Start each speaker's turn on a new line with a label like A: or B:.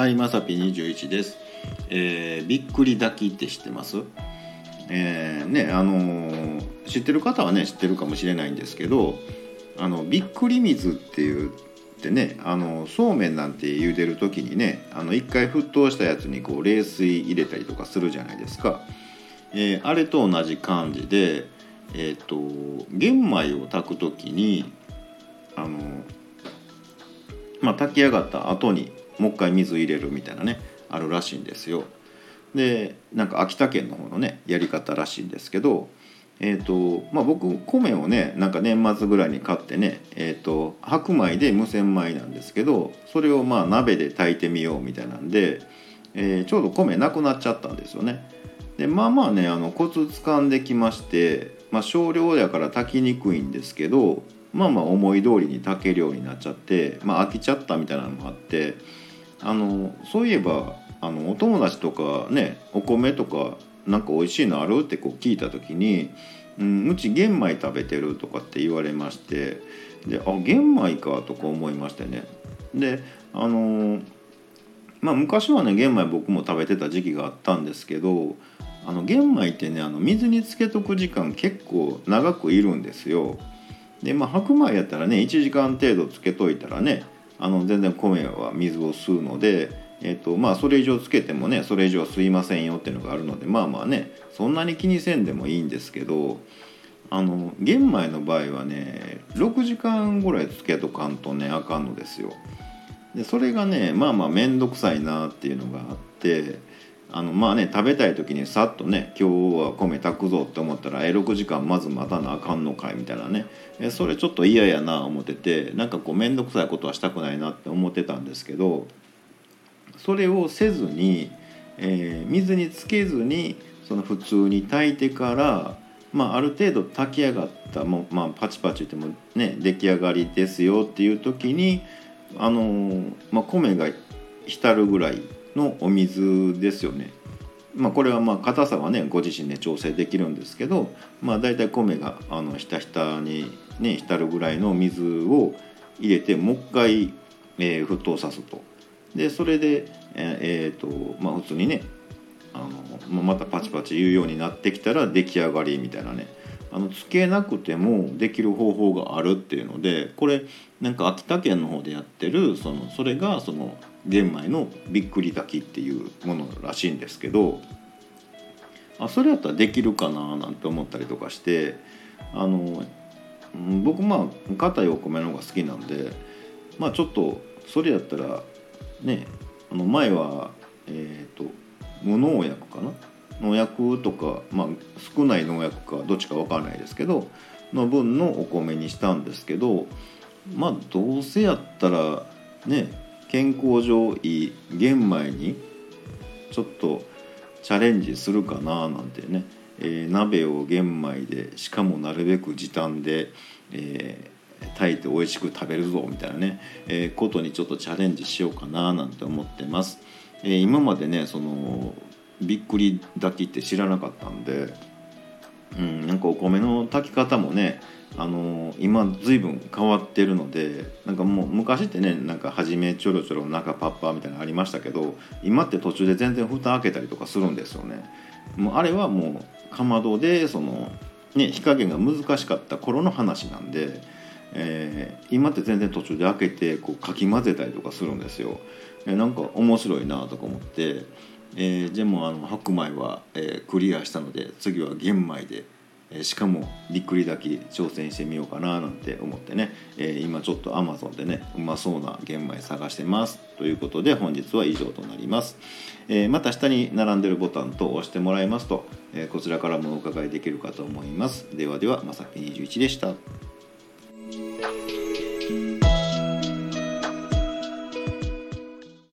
A: はい、まさぴ21です。えー、びっくり炊きって知ってます？えーね、あのー知ってる方はね、知ってるかもしれないんですけど、あの、びっくり水っていうってね、あの、そうめんなんて茹でる時にね、あの、一回沸騰したやつにこう、冷水入れたりとかするじゃないですか。えーあれと同じ感じで、えっ、と、玄米を炊く時に、あのまあ、炊き上がった後にもう一回水入れるみたいなねあるらしいんですよ。でなんか秋田県の方のねやり方らしいんですけど、えーとまあ、僕米をねなんか年末ぐらいに買ってね、えー、と白米で無洗米なんですけどそれをまあ鍋で炊いてみようみたいなんで、えーちょうど米なくなっちゃったんですよね。でまあまあねあのコツ掴んできまして、まあ、少量やから炊きにくいんですけどまあまあ思い通りに炊けるようになっちゃって、まあ、飽きちゃったみたいなのもあってあのそういえばあのお友達とかねお米とかなんか美味しいのある？ってこう聞いた時に「うん、うち玄米食べてる」とかって言われましてであ玄米かとか思いましてねであのまあ昔はね玄米僕も食べてた時期があったんですけどあの玄米ってねあの水につけとく時間結構長くいるんですよ。でまあ白米やったらね1時間程度つけといたらねあの全然米は水を吸うので、えっとまあ、それ以上つけてもねそれ以上は吸いませんよっていうのがあるのでまあまあねそんなに気にせんでもいいんですけどあの玄米の場合はね6時間ぐらいつけとかんとねあかんのですよ。でそれがねまあまあ面倒くさいなっていうのがあってあのまあね食べたい時にさっとね今日は米炊くぞって思ったらえ6時間まず待たなあかんのかいみたいなね。えそれちょっと嫌やな思っててなんかこう面倒くさいことはしたくないなって思ってたんですけどそれをせずに、えー水につけずにその普通に炊いてから、まあ、ある程度炊き上がったもう、まあ、パチパチってもね出来上がりですよっていう時にあのーまあ、米が浸るぐらいのお水ですよね。まあ、これはまあ硬さはねご自身で調整できるんですけど、まあ、大体米があのひたひたに、ね、浸るぐらいの水を入れてもう一回、えー沸騰さすと。でそれで、えーえーとまあ、普通にねあのまあまたパチパチ言うようになってきたら出来上がりみたいなねあのつけなくてもできる方法があるっていうのでこれなんか秋田県の方でやってるそのそれがその玄米のびっくり炊きっていうものらしいんですけどあそれやったらできるかななんて思ったりとかしてあの僕まあ硬いお米の方が好きなんでまあちょっとそれやったらねあの前はえっ、と無農薬かな？農薬とか、まあ、少ない農薬かどっちか分からないですけどの分のお米にしたんですけどまあどうせやったらね健康上いい玄米にちょっとチャレンジするかななんてね、えー鍋を玄米でしかもなるべく時短で、えー炊いて美味しく食べるぞみたいなね、えーことにちょっとチャレンジしようかななんて思ってます。えー今までねそのびっくり炊きって知らなかったんで、うん、なんかお米の炊き方もねあの今随分変わってるのでなんかもう昔ってねなんか初めちょろちょろ中パッパーみたいなのありましたけど今って途中で全然蓋開けたりとかするんですよね。もうあれはもうかまどでその、ね、火加減が難しかった頃の話なんで、えー今って全然途中で開けてこうかき混ぜたりとかするんですよ。えーなんか面白いなとか思って、えー、でもあの白米は、えークリアしたので次は玄米で、えしかもびっくり炊き挑戦してみようかななんて思ってね、え今ちょっと Amazon でねうまそうな玄米探してますということで本日は以上となります、えまた下に並んでるボタンと押してもらいますと、えこちらからもお伺いできるかと思います。ではではまさき21でした。